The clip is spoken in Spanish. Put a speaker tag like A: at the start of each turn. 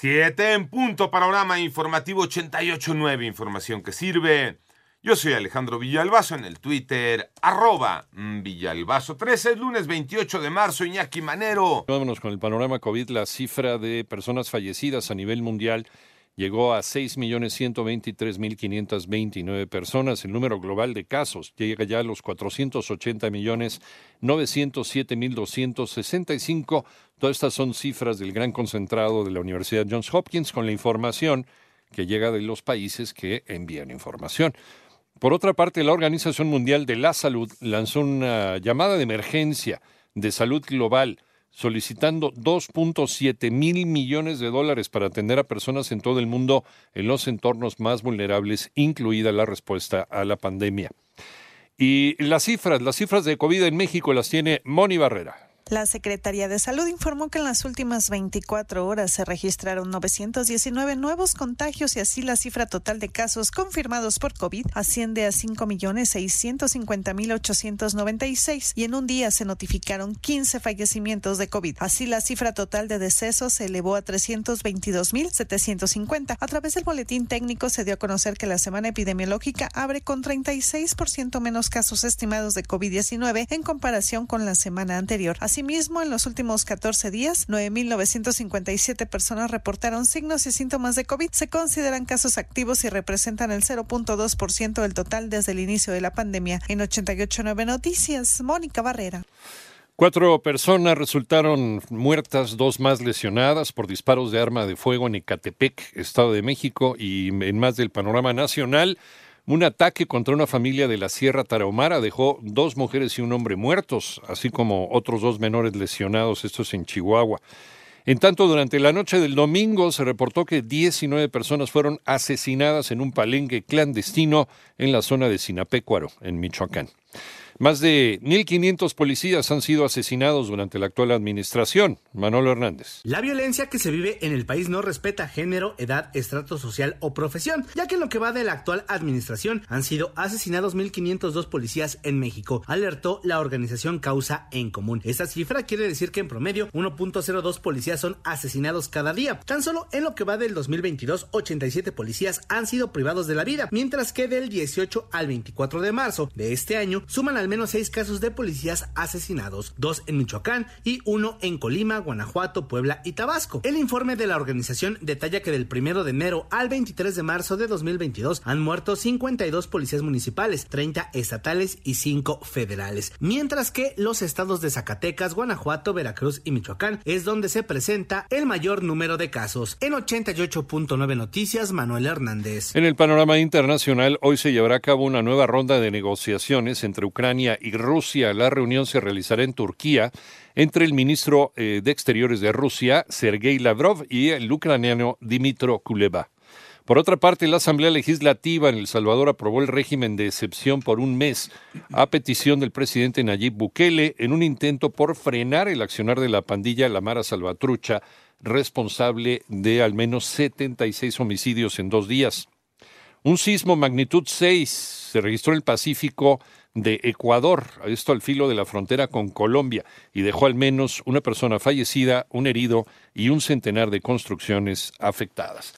A: Siete en punto, panorama informativo 88.9, información que sirve. Yo soy Alejandro Villalbazo en el Twitter, arroba Villalbazo 13, lunes 28 de marzo, Iñaki Manero.
B: Vámonos con el panorama COVID, la cifra de personas fallecidas a nivel mundial llegó a 6.123.529 personas. El número global de casos llega ya a los 480.907.265. Todas estas son cifras del gran concentrado de la Universidad Johns Hopkins con la información que llega de los países que envían información. Por otra parte, la Organización Mundial de la Salud lanzó una llamada de emergencia de salud global solicitando 2.7 mil millones de dólares para atender a personas en todo el mundo en los entornos más vulnerables, incluida la respuesta a la pandemia. Y las cifras, las cifras de COVID en México las tiene Moni Barrera.
C: La Secretaría de Salud informó que en las últimas 24 horas se registraron 919 nuevos contagios y así la cifra total de casos confirmados por COVID asciende a 5.650.896 y en un día se notificaron 15 fallecimientos de COVID. Así la cifra total de decesos se elevó a 322.750. A través del boletín técnico se dio a conocer que la semana epidemiológica abre con 36% menos casos estimados de COVID-19 en comparación con la semana anterior. Así Asimismo, en los últimos 14 días, 9.957 personas reportaron signos y síntomas de COVID. Se consideran casos activos y representan el 0.2% del total desde el inicio de la pandemia. En 889 Noticias, Mónica Barrera.
B: Cuatro personas resultaron muertas, dos más lesionadas por disparos de arma de fuego en Ecatepec, Estado de México, y en más del panorama nacional. Un ataque contra una familia de la Sierra Tarahumara dejó dos mujeres y un hombre muertos, así como otros dos menores lesionados, estos en Chihuahua. En tanto, durante la noche del domingo se reportó que 19 personas fueron asesinadas en un palenque clandestino en la zona de Sinapecuaro, en Michoacán. Más de 1.500 policías han sido asesinados durante la actual administración. Manolo Hernández.
D: La violencia que se vive en el país no respeta género, edad, estrato social o profesión, ya que en lo que va de la actual administración han sido asesinados 1.502 policías en México, alertó la organización Causa en Común. Esta cifra quiere decir que en promedio 1.02 policías son asesinados cada día. Tan solo en lo que va del 2022, 87 policías han sido privados de la vida, mientras que del 18 al 24 de marzo de este año suman al menos seis casos de policías asesinados, dos en Michoacán y uno en Colima, Guanajuato, Puebla y Tabasco. El informe de la organización detalla que del 1 de enero al 23 de marzo de 2022 han muerto 52 policías municipales, 30 estatales y 5 federales, mientras que los estados de Zacatecas, Guanajuato, Veracruz y Michoacán es donde se presenta el mayor número de casos. En 88.9 Noticias, Manuel Hernández.
B: En el panorama internacional, hoy se llevará a cabo una nueva ronda de negociaciones entre Ucrania y Rusia. La reunión se realizará en Turquía entre el ministro eh, de Exteriores de Rusia, Sergei Lavrov, y el ucraniano Dimitro Kuleba. Por otra parte, la Asamblea Legislativa en El Salvador aprobó el régimen de excepción por un mes a petición del presidente Nayib Bukele en un intento por frenar el accionar de la pandilla La Mara Salvatrucha, responsable de al menos 76 homicidios en dos días. Un sismo magnitud 6 se registró en el Pacífico de Ecuador, esto al filo de la frontera con Colombia, y dejó al menos una persona fallecida, un herido y un centenar de construcciones afectadas.